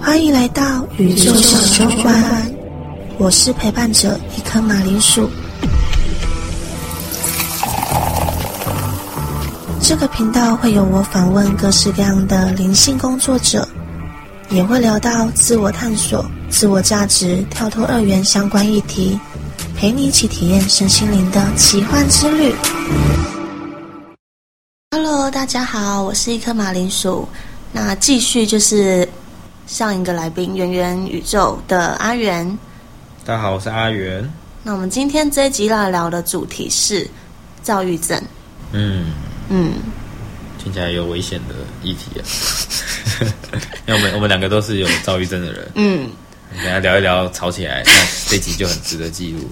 欢迎来到宇宙小酒馆，我是陪伴者一颗马铃薯。这个频道会有我访问各式各样的灵性工作者，也会聊到自我探索、自我价值、跳脱二元相关议题，陪你一起体验身心灵的奇幻之旅。Hello，大家好，我是一颗马铃薯。那继续就是上一个来宾圆圆宇宙的阿元。大家好，我是阿元。那我们今天这一集来聊的主题是躁郁症。嗯，嗯，听起来有危险的议题啊。因为我们我们两个都是有躁郁症的人。嗯，等下聊一聊，吵起来，那这集就很值得记录。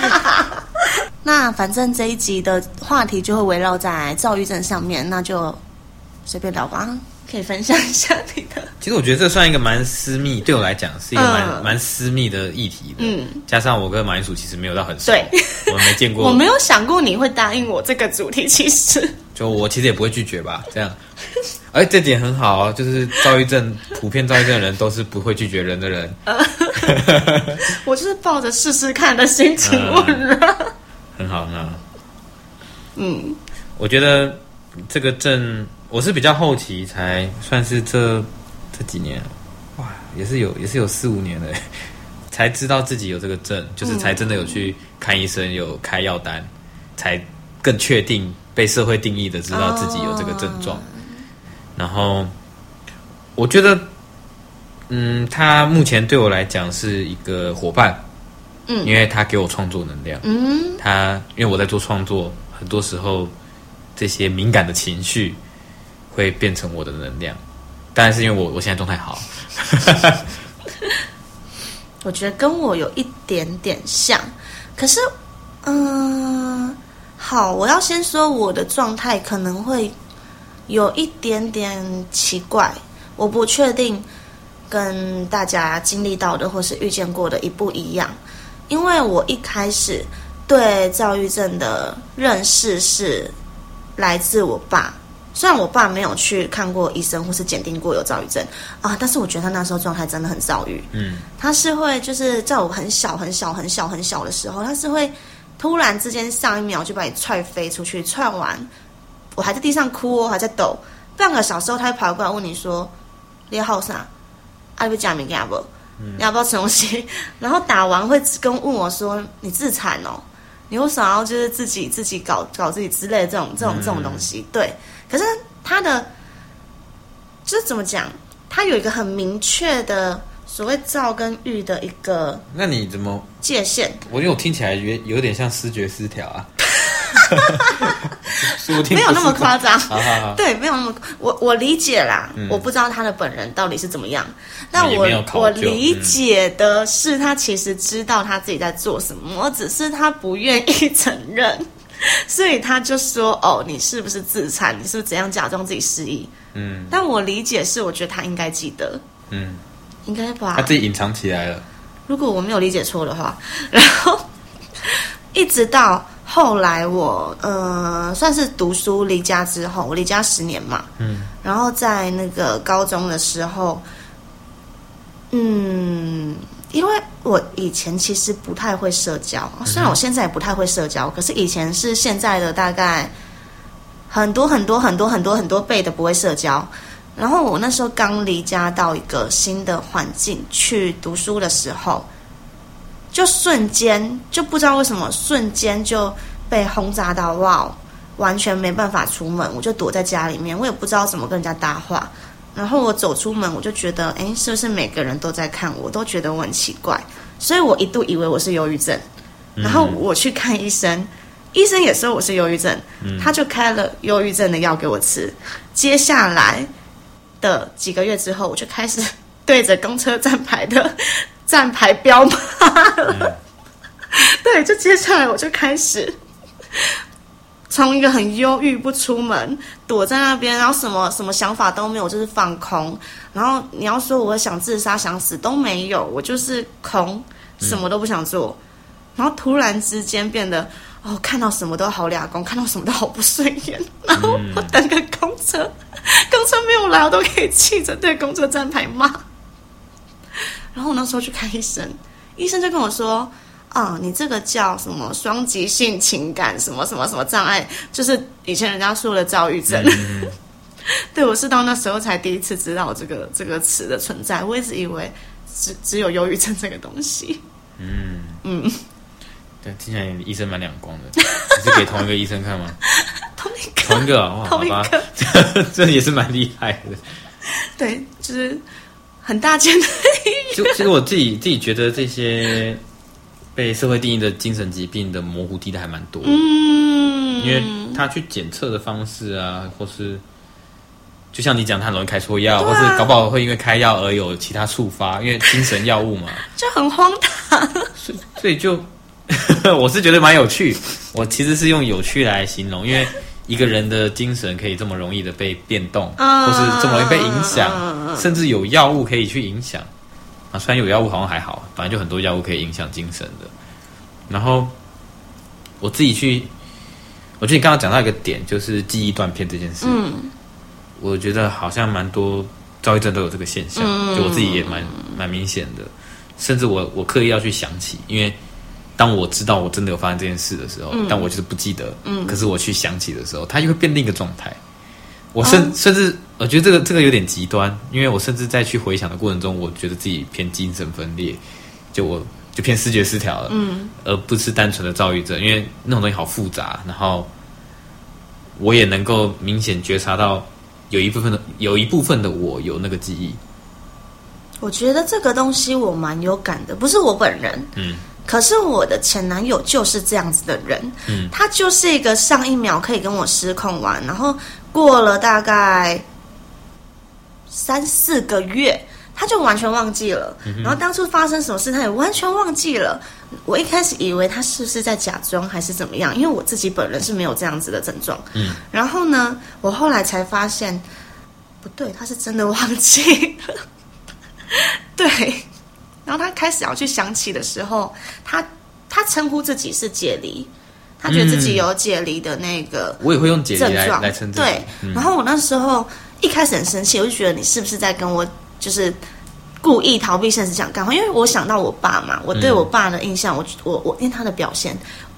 那反正这一集的话题就会围绕在躁郁症上面，那就随便聊吧。可以分享一下你的，其实我觉得这算一个蛮私密，对我来讲是一个蛮嗯蛮私密的议题的。嗯，加上我跟马铃薯其实没有到很熟，对我们没见过。我没有想过你会答应我这个主题，其实。就我其实也不会拒绝吧，这样。而这点很好啊，就是躁郁症，普遍躁郁症的人都是不会拒绝人的人。我就是抱着试试看的心情问了。很好，很好。嗯我觉得这个症，我是比较后期才算是这这几年，哇，也是有也是有四五年了，才知道自己有这个症，就是才真的有去看医生，有开药单，才更确定被社会定义的知道自己有这个症状。然后我觉得，嗯，他目前对我来讲是一个伙伴，嗯。因为他给我创作能量。嗯。他因为我在做创作，很多时候这些敏感的情绪会变成我的能量。当然是因为我我现在状态好，我觉得跟我有一点点像，可是，嗯，好，我要先说我的状态可能会有一点点奇怪，我不确定跟大家经历到的或是遇见过的一不一样，因为我一开始对躁郁症的认识是来自我爸。虽然我爸没有去看过医生或是检定过有躁郁症啊，但是我觉得他那时候状态真的很躁郁。嗯，他是会就是在我很小很小很小很小的时候，他是会突然之间上一秒就把你踹飞出去，踹完我还在地上哭哦，还在抖，半个小时后他会跑过来问你说：“你好啥？啊，你不讲名给不？你要不要吃东西？”然后打完会跟问我说：“你自残哦？你为什么要就是自己自己搞搞自己之类的这种这种这种东西？”对，可是他的就是怎么讲？他有一个很明确的所谓躁跟玉的一个那你怎么？界限。我因为我听起来有有点像视觉失调啊，说不定没有那么不是夸张。好好好，对，没有那么我我理解啦，嗯我不知道他的本人到底是怎么样，但我没有考究我理解的是他其实知道他自己在做什么，只是他不愿意承认，所以他就说：“哦，你是不是自残？你是不是怎样假装自己失忆嗯？”但我理解是，我觉得他应该记得，嗯，应该吧他？自己隐藏起来了，如果我没有理解错的话，然后一直到后来我呃算是读书离家之后，我离家十年嘛，嗯，然后在那个高中的时候，嗯，因为我以前其实不太会社交，虽然我现在也不太会社交，可是以前是现在的大概很多很多很多很多很多倍的不会社交。然后我那时候刚离家到一个新的环境去读书的时候，就瞬间就不知道为什么瞬间就被轰炸到哇，完全没办法出门，我就躲在家里面，我也不知道怎么跟人家搭话。然后我走出门，我就觉得，哎，是不是每个人都在看我，都觉得我很奇怪，所以我一度以为我是忧郁症。然后我去看医生，医生也说我是忧郁症，他就开了忧郁症的药给我吃。接下来的几个月之后，我就开始对着公车站牌的 站牌彪骂了。对，就接下来我就开始从一个很忧郁不出门，躲在那边，然后什么什么想法都没有，就是放空。然后你要说我想自杀想死都没有，我就是空，什么都不想做。然后突然之间变得哦，看到什么都好俩公，看到什么都好不顺眼。然后我等个公车，公车没有来，我都可以气着对公车站台骂。然后我那时候去看医生，医生就跟我说：“啊，你这个叫什么双极性情感什么什么什么障碍，就是以前人家说的躁郁症。嗯 对我是到那时候才第一次知道这个这个词的存在，我一直以为只只有忧郁症这个东西。嗯，嗯，对，听起来你医生蛮两光的，你是给同一个医生看吗？同一个，同一个啊，哇，好同一吧这也是蛮厉害的。对，就是很大件的。就其实我自己自己觉得这些被社会定义的精神疾病的模糊地带还蛮多的，嗯，因为他去检测的方式啊，或是就像你讲，他很容易开错药，啊或是搞不好会因为开药而有其他触发，因为精神药物嘛，就很荒唐。所以就 我是觉得蛮有趣。我其实是用有趣来形容，因为一个人的精神可以这么容易的被变动，嗯或是这么容易被影响，甚至有药物可以去影响。啊，虽然有药物好像还好，反正就很多药物可以影响精神的。然后我自己去，我觉得你刚刚讲到一个点，就是记忆断片这件事。嗯我觉得好像蛮多躁郁症都有这个现象，嗯就我自己也蛮蛮明显的，甚至我我刻意要去想起，因为当我知道我真的有发生这件事的时候，但我就是不记得，嗯可是我去想起的时候，它就会变另一个状态。我甚、哦甚至我觉得这个这个有点极端，因为我甚至在去回想的过程中，我觉得自己偏精神分裂，就我就偏视觉失调了，嗯而不是单纯的躁郁症，因为那种东西好复杂，然后我也能够明显觉察到有一部分的有一部分的我有那个记忆，我觉得这个东西我蛮有感的，不是我本人，嗯。可是我的前男友就是这样子的人，嗯。他就是一个上一秒可以跟我失控完，然后过了大概三四个月，他就完全忘记了。然后当初发生什么事，他也完全忘记了。我一开始以为他是不是在假装，还是怎么样？因为我自己本人是没有这样子的症状。嗯，然后呢，我后来才发现，不对，他是真的忘记了。对，然后他开始要去想起的时候，他他称呼自己是解离，他觉得自己有解离的那个我也会用解离来称对。嗯然后我那时候一开始很生气，我就觉得你是不是在跟我就是故意逃避现实讲干话？因为我想到我爸嘛，我对嗯我爸的印象，我我我因为他的表现，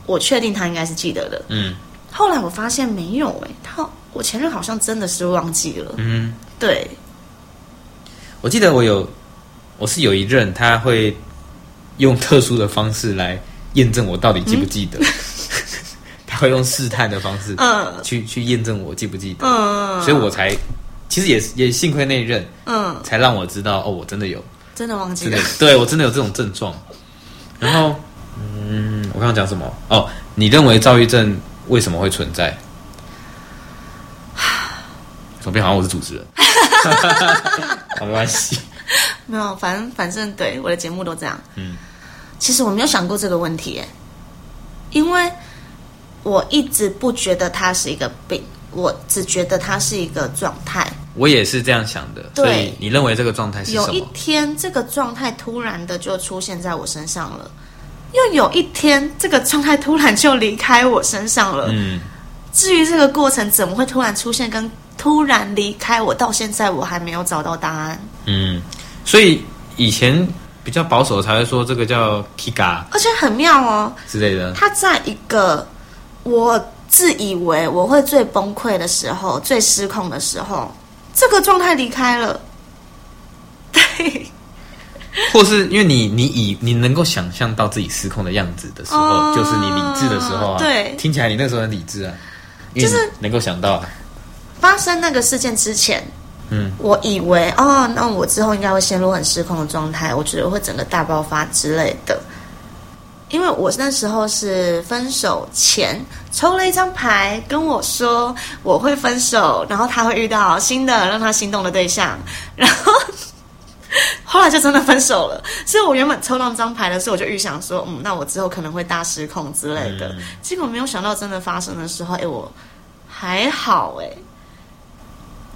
我确定他应该是记得的。嗯。后来我发现没有哎、他我前任好像真的是忘记了。嗯，对，我记得我有我是有一任他会用特殊的方式来验证我到底记不记得，他会用试探的方式，嗯。去去验证我记不记得，嗯，所以我才其实也也幸亏那一任，嗯才让我知道哦，我真的有，真的忘记了。对我真的有这种症状。然后，嗯，我刚刚讲什么？哦，你认为躁郁症为什么会存在？怎么变好像我是主持人？好，没关系。没有，反正反正对我的节目都这样。嗯，其实我没有想过这个问题耶，因为我一直不觉得它是一个病，我只觉得它是一个状态。我也是这样想的。对所以你认为这个状态是什么有一？天，这个状态突然的就出现在我身上了，又有一天，这个状态突然就离开我身上了。嗯，至于这个过程怎么会突然出现，跟突然离开我，到现在我还没有找到答案。嗯，所以以前比较保守才会说这个叫 Kiga 而且很妙哦，之类的。他在一个我自以为我会最崩溃的时候、最失控的时候，这个状态离开了。对，或是因为你你以你能够想象到自己失控的样子的时候，哦就是你理智的时候啊。对听起来你那时候很理智啊，就是能够想到啊。发生那个事件之前，嗯我以为哦，那我之后应该会陷入很失控的状态，我觉得会整个大爆发之类的。因为我那时候是分手前抽了一张牌，跟我说我会分手，然后他会遇到新的让他心动的对象，然后后来就真的分手了。所以我原本抽到这张牌的时候，我就预想说，嗯，那我之后可能会大失控之类的。嗯结果没有想到真的发生的时候，哎，我还好哎，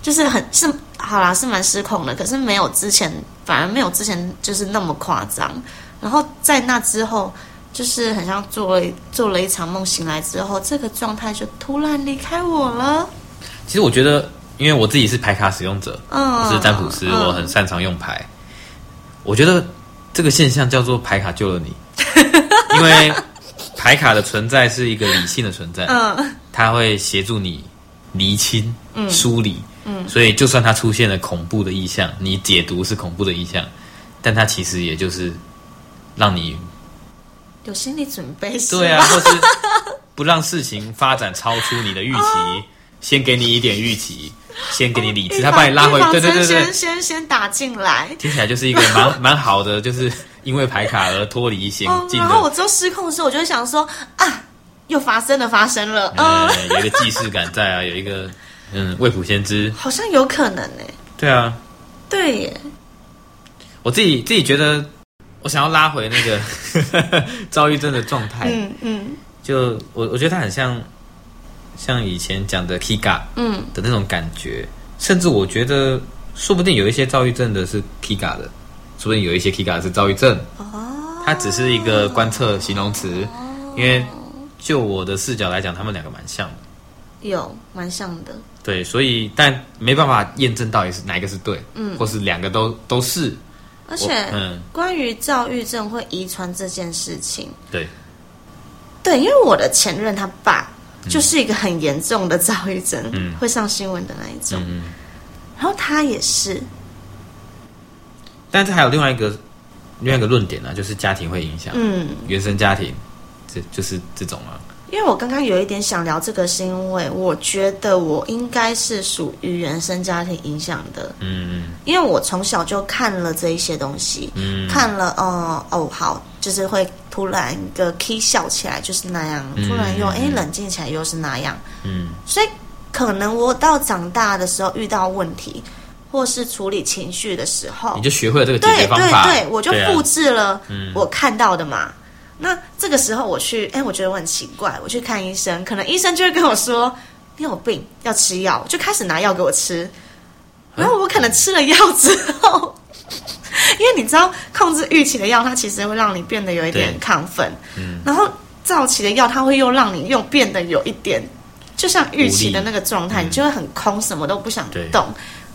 就是很是好啦，是蛮失控的，可是没有之前，反而没有之前就是那么夸张。然后在那之后，就是很像做了做了一场梦，醒来之后，这个状态就突然离开我了。其实我觉得因为我自己是牌卡使用者，嗯我是占卜师，嗯我很擅长用牌。我觉得这个现象叫做牌卡救了你，因为牌卡的存在是一个理性的存在，嗯它会协助你厘清、嗯梳理。嗯所以就算它出现了恐怖的意象，你解读是恐怖的意象，但它其实也就是让你有心理准备是对啊，吧？或是不让事情发展超出你的预期，先给你一点预期，先给你理智，他把你拉回对对对对先，先先打进来。听起来就是一个蛮 蛮好的，就是因为牌卡而脱离险哦，境然后我，之后失控的时候，我就会想说啊，又发生了，发生了，嗯，呃，有一个既视感在啊，有一个嗯未卜先知，好像有可能呢。对啊，对耶，我自己自己觉得，我想要拉回那个 躁郁症的状态，嗯嗯。就我我觉得它很像像以前讲的 Kiga 嗯，的那种感觉，甚至我觉得说不定有一些躁郁症的是 Kiga 的，说不定有一些 Kiga 是躁郁症，哦，它只是一个观测形容词，哦因为就我的视角来讲，他们两个蛮像的。有蛮像的，对，所以但没办法验证到底是哪一个是对，嗯。或是两个都都是。而且嗯，关于躁郁症会遗传这件事情，对，对，因为我的前任他爸就是一个很严重的躁郁症，嗯。会上新闻的那一种。然后他也是，但是还有另外一个另外一个论点呢、啊，就是家庭会影响，嗯，原生家庭，这就是这种啊。因为我刚刚有一点想聊这个，是因为我觉得我应该是属于原生家庭影响的，嗯。因为我从小就看了这一些东西，嗯。看了，哦哦，好，就是会突然一个 key 笑起来就是那样，嗯突然又哎嗯冷静起来又是那样，嗯。所以可能我到长大的时候遇到问题，或是处理情绪的时候你，就学会了这个解对决方法，对对，我就复制了嗯我看到的嘛。那这个时候我去，哎，我觉得我很奇怪，我去看医生，可能医生就会跟我说你有病要吃药，就开始拿药给我吃。然后我可能吃了药之后，因为你知道控制预期的药，它其实会让你变得有一点亢奋，嗯。然后躁期的药，它会又让你又变得有一点，就像预期的那个状态，你就会很空，什么都不想对。动。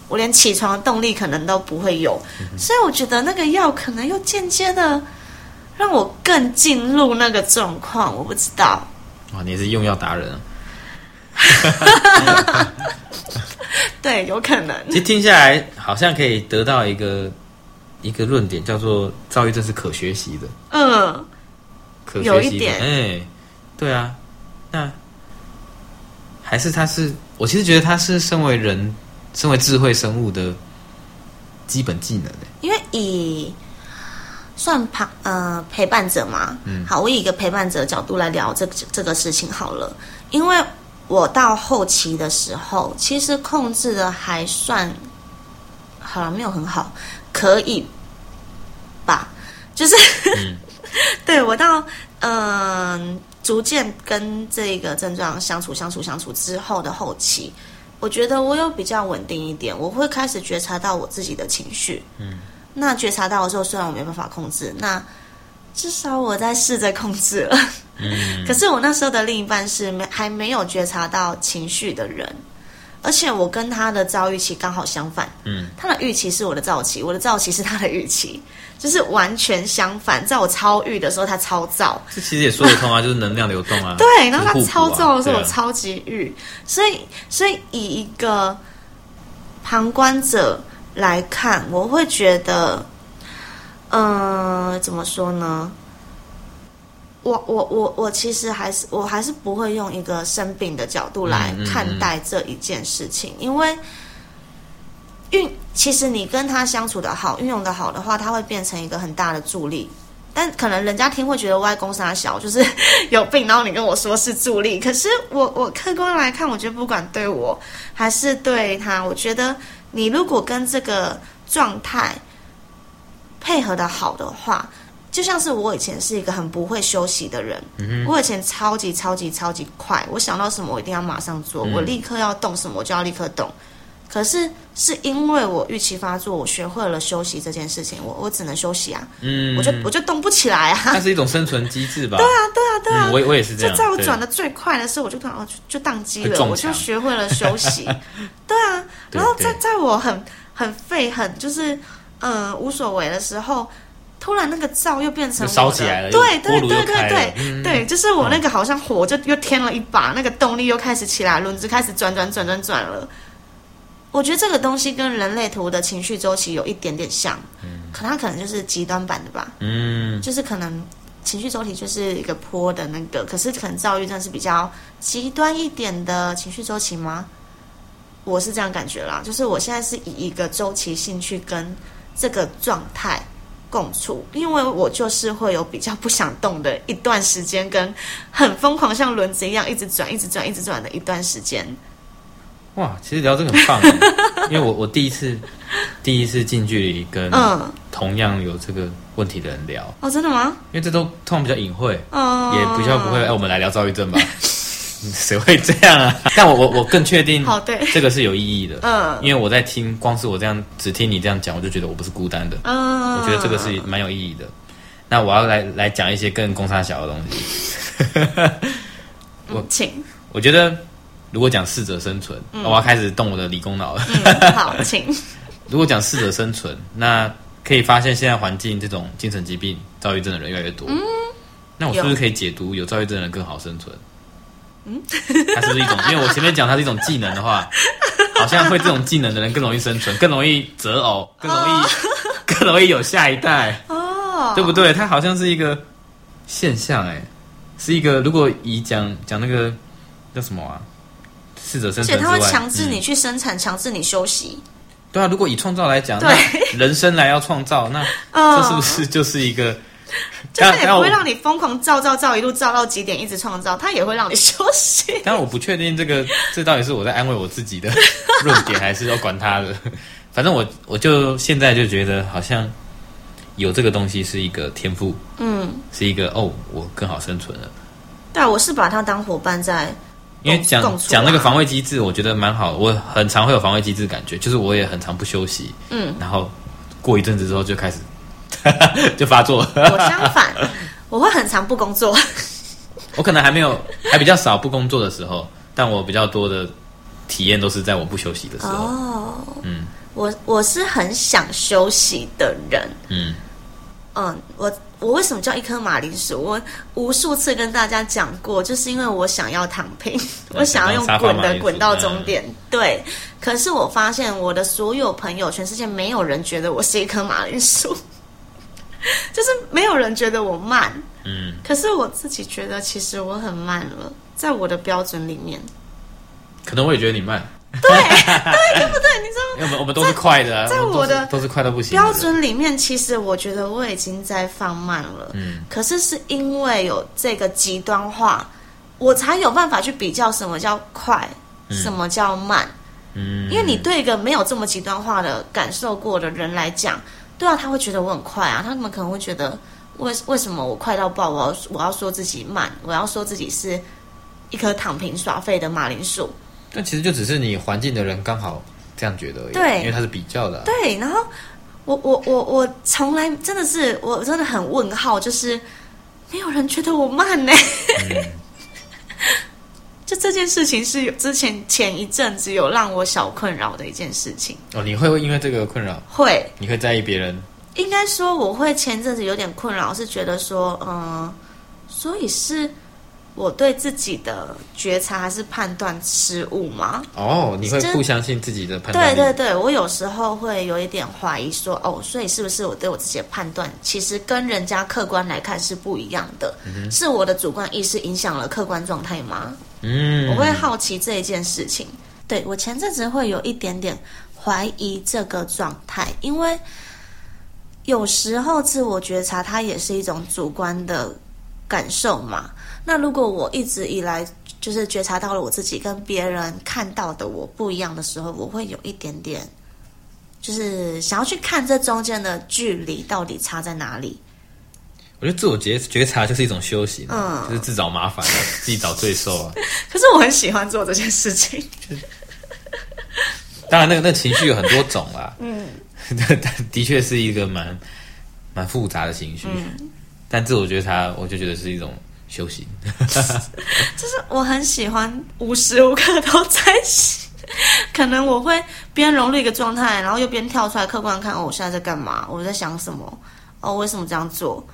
我连起床的动力可能都不会有，所以我觉得那个药可能又间接的让我更进入那个状况，我不知道。哇，你是用药达人啊！对，有可能。其实听下来，好像可以得到一个一个论点，叫做躁郁症是可学习的，嗯，可学习的。哎，对啊，那还是他是，我其实觉得他是身为人，身为智慧生物的基本技能欸因为以算旁呃陪伴者嘛，嗯。好，我以一个陪伴者的角度来聊这个这个事情好了，因为我到后期的时候，其实控制的还算好了，没有很好，可以吧？就是、嗯。对我到嗯、逐渐跟这个症状相处相处相处之后的后期，我觉得我有比较稳定一点，我会开始觉察到我自己的情绪。嗯，那觉察到的时候，虽然我没办法控制，那至少我在试着控制了。嗯 可是我那时候的另一半是没还没有觉察到情绪的人，而且我跟他的遭遇期刚好相反，嗯他的预期是我的躁期，我的躁期是他的预期，就是完全相反。在我超预的时候，他超躁，这其实也说得通啊，就是能量流动啊。对，然后他超躁的时候，我超级郁，所以所以以一个旁观者来看，我会觉得，呃，怎么说呢？我我我我其实还是我还是不会用一个生病的角度来嗯嗯嗯看待这一件事情，因为运其实你跟他相处的好，运用的好的话，他会变成一个很大的助力。但可能人家听会觉得外公杀小，就是有病，然后你跟我说是助力。可是我我客观来看，我觉得不管对我还是对他，我觉得你如果跟这个状态配合的好的话，就像是我以前是一个很不会休息的人，嗯我以前超级超级超级快，我想到什么我一定要马上做，嗯我立刻要动什么我就要立刻动。可是是因为我预期发作，我学会了休息这件事情，我我只能休息啊，嗯，我就我就动不起来啊。它是一种生存机制吧？对啊，对啊，对啊嗯，我我也是这就样。就在我转的最快的时候，我就突然哦就就宕机了，我就学会了休息。对啊，然后在在我很很废很就是嗯、呃无所谓的时候，突然那个灶又变成烧起来了对对对对对、嗯对，就是我那个好像火就又添了一把，那个动力又开始起来，轮子开始转转转转转了。我觉得这个东西跟人类图的情绪周期有一点点像，可它可能就是极端版的吧，嗯，就是可能情绪周期就是一个坡的那个，可是可能躁郁症是比较极端一点的情绪周期吗？我是这样感觉啦，就是我现在是以一个周期性去跟这个状态共处，因为我就是会有比较不想动的一段时间，跟很疯狂像轮子一样一直转、一直转、一直转的一段时间。哇，其实聊这个很棒，因为我我第一次第一次近距离跟嗯，同样有这个问题的人聊，哦，真的吗？因为这都通常比较隐晦，哦，也比较不会。哎，我们来聊躁郁症吧，谁会这样啊？但我我我更确定，好对这个是有意义的，嗯因为我在听，光是我这样只听你这样讲，我就觉得我不是孤单的，嗯，我觉得这个是蛮有意义的。那我要来来讲一些更公差小的东西。我嗯请，我觉得如果讲适者生存，我要开始动我的理工脑了。嗯，好，请，如果讲适者生存，那可以发现现在环境这种精神疾病、躁郁症的人越来越多。那我是不是可以解读有躁郁症的人更好生存？嗯，它是不是一种？因为我前面讲它是一种技能的话，好像会这种技能的人更容易生存，更容易择偶，更容易、更容易有下一代，哦，对不对？它好像是一个现象、哎，是一个如果以讲讲那个叫什么啊，适者生而且它存之外，会强制嗯你去生产，强制你休息。对啊，如果以创造来讲，对那人生来要创造，那 嗯这是不是就是一个？就是也不会让你疯狂造造造，一路造到几点，一直创造，它也会让你休息。当然我不确定这个这到底是我在安慰我自己的 论点，还是要管他的。反正我我就现在就觉得好像有这个东西是一个天赋，嗯，是一个哦，我更好生存了。对啊，我是把它当伙伴在因为讲讲那个防卫机制，我觉得蛮好。我很常会有防卫机制感觉，就是我也很常不休息，嗯，然后过一阵子之后就开始 就发作。我相反，我会很常不工作。我可能还没有，还比较少不工作的时候，但我比较多的体验都是在我不休息的时候。哦，嗯我我是很想休息的人。嗯，嗯，我我为什么叫一颗马铃薯？我无数次跟大家讲过，就是因为我想要躺平，我想要用滚的滚到终点。对，可是我发现我的所有朋友，全世界没有人觉得我是一颗马铃薯，就是没有人觉得我慢。嗯，可是我自己觉得，其实我很慢了，在我的标准里面。可能我也觉得你慢，对对对不对？你知道吗？因为我们我们都是快的啊，在我的都是快到不行标。准里面，其实我觉得我已经在放慢了。嗯，可是是因为有这个极端化，我才有办法去比较什么叫快，什么叫慢。嗯，因为你对一个没有这么极端化的感受过的人来讲，对啊，他会觉得我很快啊，他们可能会觉得为为什么我快到爆，我要我要说自己慢，我要说自己是一颗躺平耍废的马铃薯。但其实就只是你环境的人刚好这样觉得而已，对。因为它是比较的啊、对，然后我我我我从来真的是我真的很问号，就是没有人觉得我慢呢。就这件事情是有之前前一阵子有让我小困扰的一件事情，哦，你会因为这个困扰，会。你会在意别人，应该说我会前阵子有点困扰，是觉得说，嗯，所以是我对自己的觉察还是判断失误吗？哦，你会不相信自己的判断，对对对，我有时候会有一点怀疑说，哦，所以是不是我对我自己的判断，其实跟人家客观来看是不一样的？是我的主观意识影响了客观状态吗？嗯，我会好奇这一件事情。对我前阵子会有一点点怀疑这个状态，因为有时候自我觉察它也是一种主观的感受嘛。那如果我一直以来就是觉察到了我自己跟别人看到的我不一样的时候，我会有一点点就是想要去看这中间的距离到底差在哪里。我觉得自我觉觉察就是一种修行，嗯就是自找麻烦啊，自己找罪受啊。可是我很喜欢做这件事情。当然，那个那个情绪有很多种啦，嗯，但 的确是一个蛮蛮复杂的情绪。嗯但自我觉察，我就觉得是一种修行。就是我很喜欢无时无刻都在 可能我会边融入一个状态，然后又边跳出来客观看，哦，我现在在干嘛？我在想什么？哦，为什么这样做？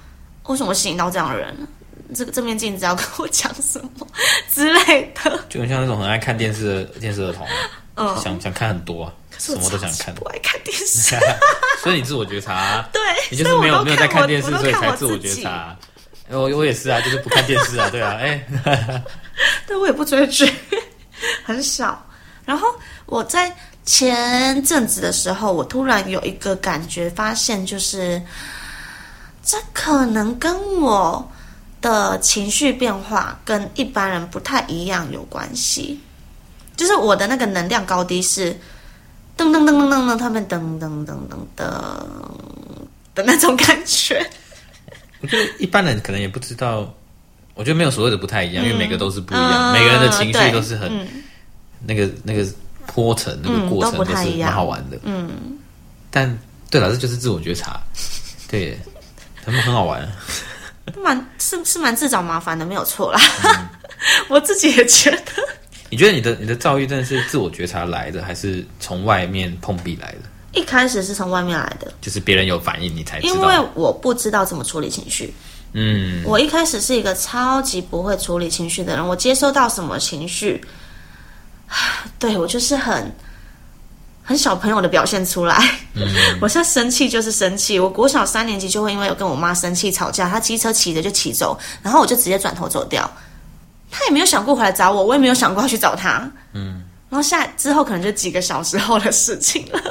为什么吸引到这样的人？这个这面镜子要跟我讲什么 之类的？就很像那种很爱看电视的电视儿童啊，嗯，想想看很多啊，什么都想看。不爱看电视，所以你自我觉察啊，对，你就是没有没有在看电视，所以才自我觉己察。我我也是啊，就是不看电视啊，对啊，哎，对我也不追剧，很少。然后我在前阵子的时候，我突然有一个感觉，发现就是这可能跟我的情绪变化跟一般人不太一样有关系。就是我的那个能量高低是噔噔噔噔噔噔，他们噔噔噔噔噔的那种感觉。我觉得一般人可能也不知道，我觉得没有所谓的不太一样，因为每个都是不一样，嗯每个人的情绪都是很、嗯那个那个坡程那个过程嗯都是蛮好玩的。嗯，但对了，这就是自我觉察，对，他们很好玩。蛮是是蛮自找麻烦的，没有错啦。我自己也觉得。你觉得你的你的躁郁症是自我觉察来的，还是从外面碰壁来的？一开始是从外面来的，就是别人有反应，你才知因为。我不知道怎么处理情绪。嗯，我一开始是一个超级不会处理情绪的人，我接收到什么情绪，对我就是很很小朋友的表现出来。我现在生气就是生气，我国小三年级就会因为有跟我妈生气吵架，她机车骑着就骑走，然后我就直接转头走掉。她也没有想过回来找我，我也没有想过要去找她。嗯，然后下之后可能就几个小时后的事情了。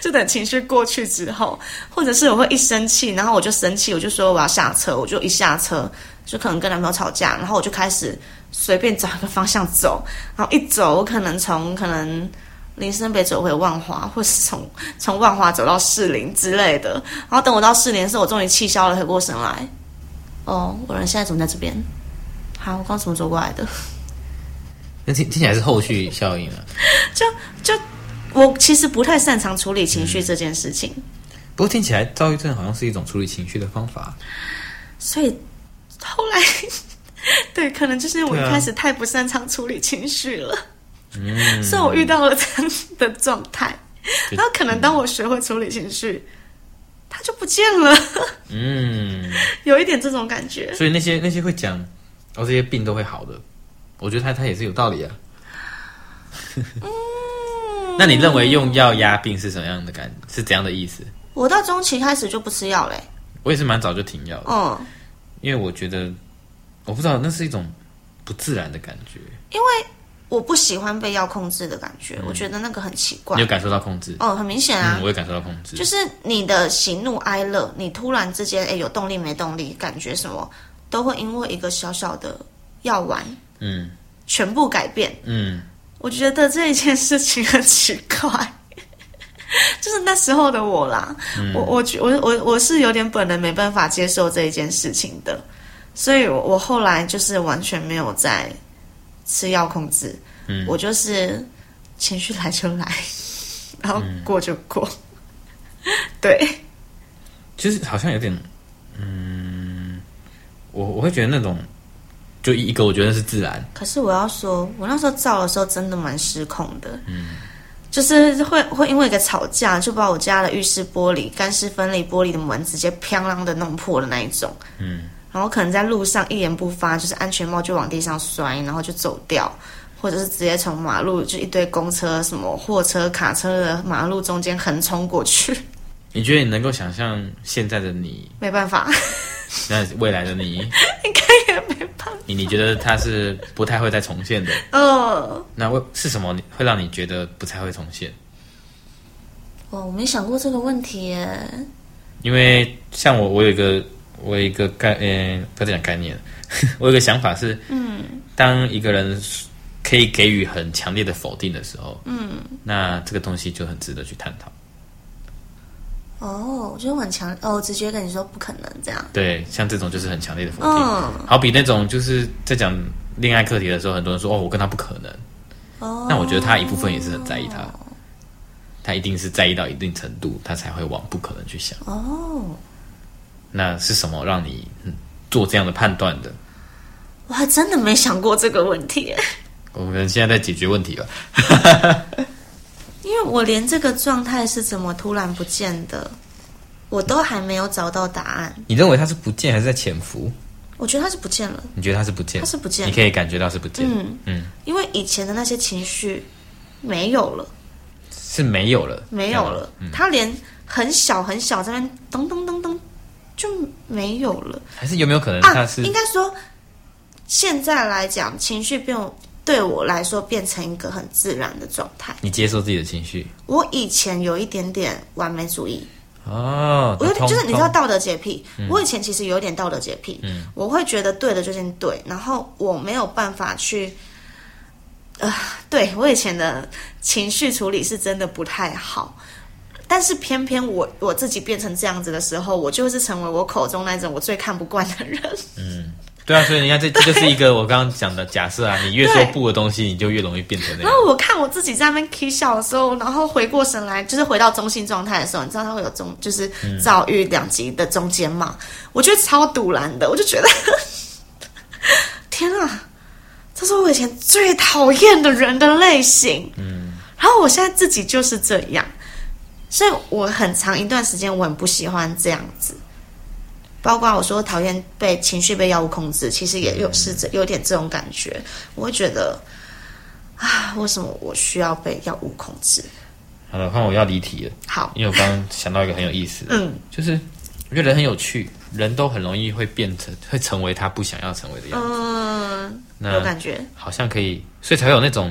就等情绪过去之后，或者是我会一生气，然后我就生气，我就说我要下车，我就一下车，就可能跟男朋友吵架，然后我就开始随便找一个方向走，然后一走，我可能从可能林森北走回万华，或是从从万华走到士林之类的，然后等我到士林的时候，我终于气消了，回过神来，哦，我人现在怎么在这边？好，我刚怎么走过来的？那听听起来是后续效应啊。就就我其实不太擅长处理情绪这件事情。不过听起来躁郁症好像是一种处理情绪的方法。所以后来，对，可能就是我一开始太不擅长处理情绪了，嗯，所以我遇到了这样的状态。就然后可能当我学会处理情绪，它就不见了，嗯，有一点这种感觉。所以那些那些会讲哦这些病都会好的，我觉得他他也是有道理啊。那你认为用药压病是什么样的感？是怎样的意思？我到中期开始就不吃药嘞，我也是蛮早就停药的，嗯，因为我觉得我不知道那是一种不自然的感觉。因为我不喜欢被药控制的感觉，我觉得那个很奇怪你有。感受到控制？哦，很明显啊嗯，，我也感受到控制。就是你的喜怒哀乐，你突然之间哎有动力没动力，感觉什么都会因为一个小小的药丸嗯全部改变。嗯，我觉得这一件事情很奇怪，就是那时候的我啦，我我觉我我我是有点本能没办法接受这一件事情的，所以我我后来就是完全没有在吃药控制，嗯。我就是情绪来就来，然后过就过，对，其实好像有点，嗯，我我会觉得那种，就一个我觉得是自然，可是我要说，我那时候照的时候真的蛮失控的，嗯，就是会会因为一个吵架，就把我家的浴室玻璃干湿分离玻璃的门直接砰啷的弄破的那一种，嗯，然后可能在路上一言不发，就是安全帽就往地上摔，然后就走掉，或者是直接从马路就一堆公车、什么货车、卡车的马路中间横冲过去，你觉得你能够想象现在的你，没办法，那未来的你，应该也没办法，你你觉得它是不太会再重现的？呃，那为是什么会让你觉得不太会重现？哦，我没想过这个问题耶，因为像我，我有一个我有一个概，呃，不要讲概念，我有个想法是，嗯，当一个人可以给予很强烈的否定的时候，嗯，那这个东西就很值得去探讨。哦，我觉得我很强，哦，我直接跟你说不可能这样，对，像这种就是很强烈的否定，嗯，好比那种就是在讲恋爱课题的时候，很多人说哦，我跟他不可能，哦，那我觉得他一部分也是很在意他，他一定是在意到一定程度，他才会往不可能去想。哦，那是什么让你、嗯做这样的判断的？我还真的没想过这个问题。耶，我们现在在解决问题了。因为我连这个状态是怎么突然不见的，我都还没有找到答案。你认为他是不见还是在潜伏？我觉得他是不见了，你觉得他是不见？他是不见你可以感觉到是不见。嗯嗯，因为以前的那些情绪没有了，是没有了，没有了，嗯，它连很小很小这边咚咚咚咚就没有了。还是有没有可能啊它是？，应该说，现在来讲，情绪变对我来说变成一个很自然的状态。你接受自己的情绪？我以前有一点点完美主义，哦，我有点就是你知道道德洁癖，我以前其实有一点道德洁癖，嗯。我会觉得对的就是对，然后我没有办法去，呃，对我以前的情绪处理是真的不太好。但是偏偏我我自己变成这样子的时候，我就是成为我口中那种我最看不惯的人。对啊，所以你看，这这就是一个我刚刚讲的假设啊，你越说不的东西，你就越容易变成那样。然后我看我自己在那边 k 笑的时候，然后回过神来，就是回到中性状态的时候，你知道他会有中，就是遭遇两极的中间嘛？我觉得超堵然的，我就觉得，天啊，这是我以前最讨厌的人的类型。嗯，然后我现在自己就是这样，所以我很长一段时间我很不喜欢这样子。包括我说讨厌被情绪被药物控制，其实也有是这有点这种感觉，我会觉得。啊，为什么我需要被药物控制？好了，看我要离题了，好，因为我刚刚想到一个很有意思的，嗯，就是我觉得人很有趣，人都很容易会变成会成为他不想要成为的样子。嗯，那有感觉，好像可以，所以才有那种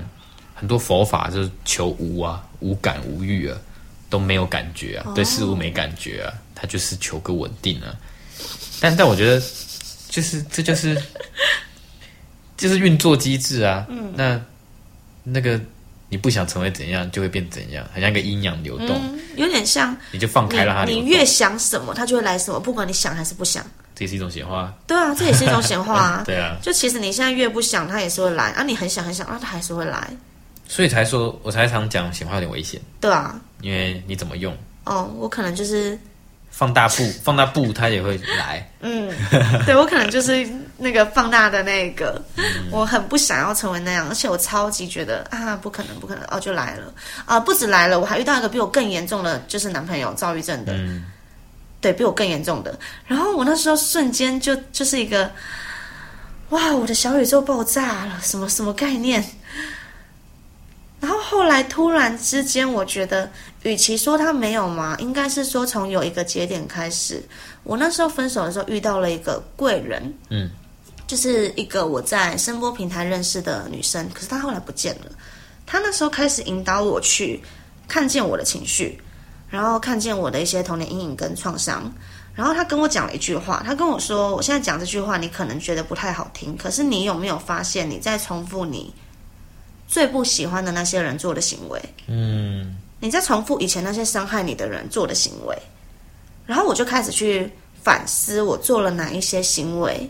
很多佛法就是求无啊，无感无欲啊，都没有感觉啊，对事物没感觉啊，他就是求个稳定啊。但但我觉得，就是这就是就是运作机制啊。嗯，那那个你不想成为怎样，就会变怎样，很像一个阴阳流动，嗯，有点像你就放开了它。你你越想什么，它就会来什么，不管你想还是不想。这也是一种显化。对啊，这也是一种显化啊。对啊，就其实你现在越不想，它也是会来啊；你很想很想，啊，它还是会来。所以才说，我才常讲显化有点危险，对啊，因为你怎么用。哦，我可能就是，放大布，放大布，它也会来。嗯，对我可能就是那个放大的那个，我很不想要成为那样，而且我超级觉得啊，不可能，不可能，哦，就来了啊！不止来了，我还遇到一个比我更严重的，就是男朋友躁郁症的，嗯，对比我更严重的。然后我那时候瞬间就就是一个，哇，我的小宇宙爆炸了，什么什么概念？然后后来突然之间，我觉得，与其说他没有嘛，应该是说从有一个节点开始，我那时候分手的时候遇到了一个贵人，嗯，就是一个我在声波平台认识的女生，可是她后来不见了。她那时候开始引导我去看见我的情绪，然后看见我的一些童年阴影跟创伤。然后她跟我讲了一句话，她跟我说：“我现在讲这句话，你可能觉得不太好听，可是你有没有发现你在重复你最不喜欢的那些人做的行为？嗯，你在重复以前那些伤害你的人做的行为？”然后我就开始去反思我做了哪一些行为，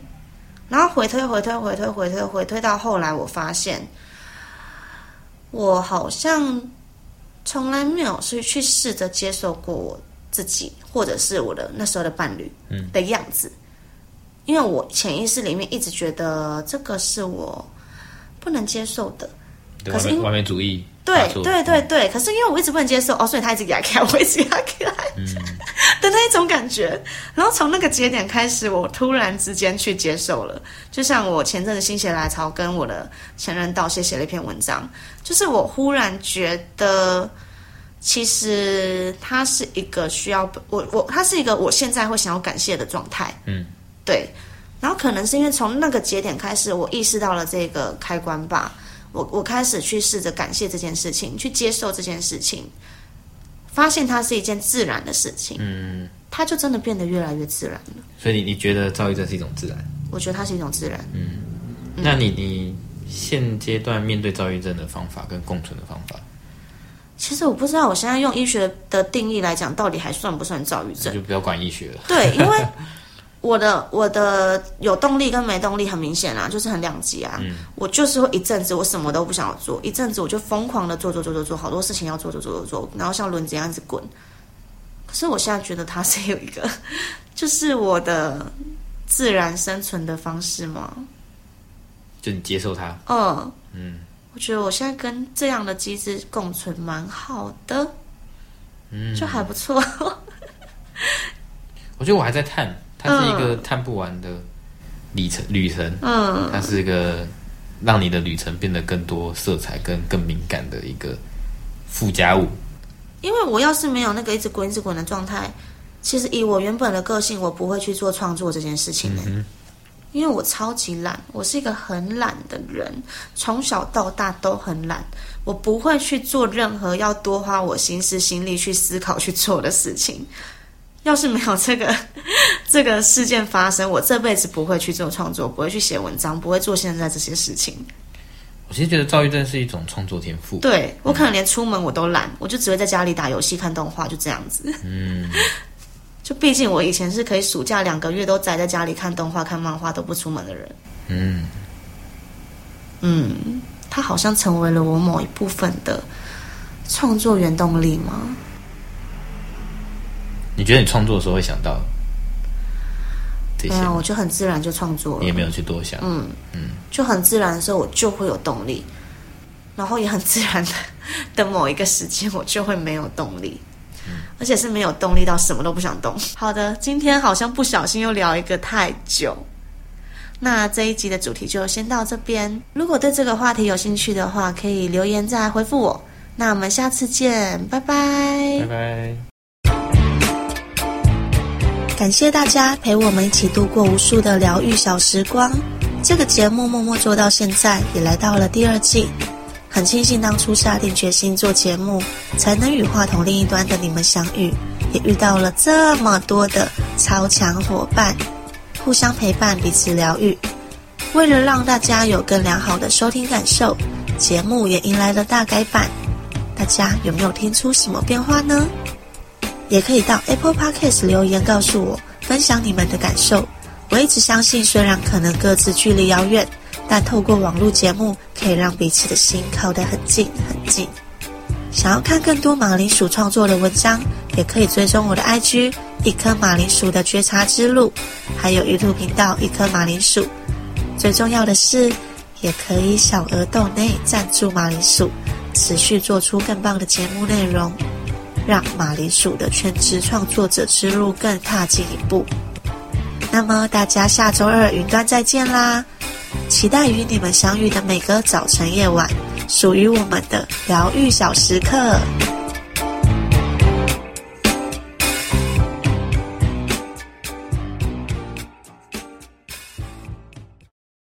然后回推回推回推回推回推到后来，我发现我好像从来没有去去试着接受过我自己，或者是我的那时候的伴侣的样子，因为我潜意识里面一直觉得这个是我不能接受的。对可是完美主义对。对对对，可是因为我一直不能接受哦，所以他一直给他开，我一直给他开、的那一种感觉。然后从那个节点开始，我突然之间去接受了。就像我前阵子心血来潮跟我的前任道谢写了一篇文章，就是我忽然觉得，其实他是一个需要我我他是一个我现在会想要感谢的状态。嗯，对。然后可能是因为从那个节点开始，我意识到了这个开关吧。我我开始去试着感谢这件事情，去接受这件事情，发现它是一件自然的事情，嗯，它就真的变得越来越自然了。所以你你觉得躁郁症是一种自然？我觉得它是一种自然。嗯那你你现阶段面对躁郁症的方法跟共存的方法，其实我不知道，我现在用医学的定义来讲，到底还算不算躁郁症？就不要管医学了。对，因为我的我的有动力跟没动力很明显啊，就是很两极啊。我就是会一阵子我什么都不想要做，一阵子我就疯狂的做做做做做，好多事情要做做做做做，然后像轮子一样一直滚。可是我现在觉得它是有一个，就是我的自然生存的方式吗？就你接受它，嗯，我觉得我现在跟这样的机制共存蛮好的，嗯，就还不错。我觉得我还在探，它是一个探不完的里程旅程，嗯，它是一个让你的旅程变得更多色彩、跟更敏感的一个附加物。因为我要是没有那个一直滚一直滚的状态，其实以我原本的个性，我不会去做创作这件事情的。嗯因为我超级懒，我是一个很懒的人，从小到大都很懒，我不会去做任何要多花我心思心力去思考去做的事情。要是没有这个 这个事件发生，我这辈子不会去做创作，不会去写文章，不会做现在这些事情。我其实觉得躁郁症是一种创作天赋。对我可能连出门我都懒，我就只会在家里打游戏、看动画，就这样子。嗯，就毕竟我以前是可以暑假两个月都宅在家里看动画、看漫画都不出门的人。嗯，嗯，它好像成为了我某一部分的创作原动力吗？你觉得你创作的时候会想到这些没有，我？就很自然就创作了。你也没有去多想。嗯嗯就很自然的时候，我就会有动力，然后也很自然的的 某一个时间，我就会没有动力。而且是没有动力到什么都不想动。好的，今天好像不小心又聊一个太久，那这一集的主题就先到这边。如果对这个话题有兴趣的话，可以留言再回复我。那我们下次见，拜拜拜拜。感谢大家陪我们一起度过无数的疗愈小时光。这个节目默默做到现在，也来到了第二季。很庆幸当初下定决心做节目，才能与话筒另一端的你们相遇，也遇到了这么多的超强伙伴，互相陪伴，彼此疗愈。为了让大家有更良好的收听感受，节目也迎来了大改版。大家有没有听出什么变化呢？也可以到 Apple Podcast 留言告诉我，分享你们的感受。我一直相信，虽然可能各自距离遥远，但透过网络节目，可以让彼此的心靠得很近很近。想要看更多马铃薯创作的文章，也可以追踪我的 IG 一颗马铃薯的觉察之路，还有 YouTube 频道一颗马铃薯。最重要的是，也可以小额豆内赞助马铃薯，持续做出更棒的节目内容。让马铃薯的全职创作者之路更踏进一步。那么大家下周二云端再见啦！期待与你们相遇的每个早晨夜晚，属于我们的疗愈小时刻。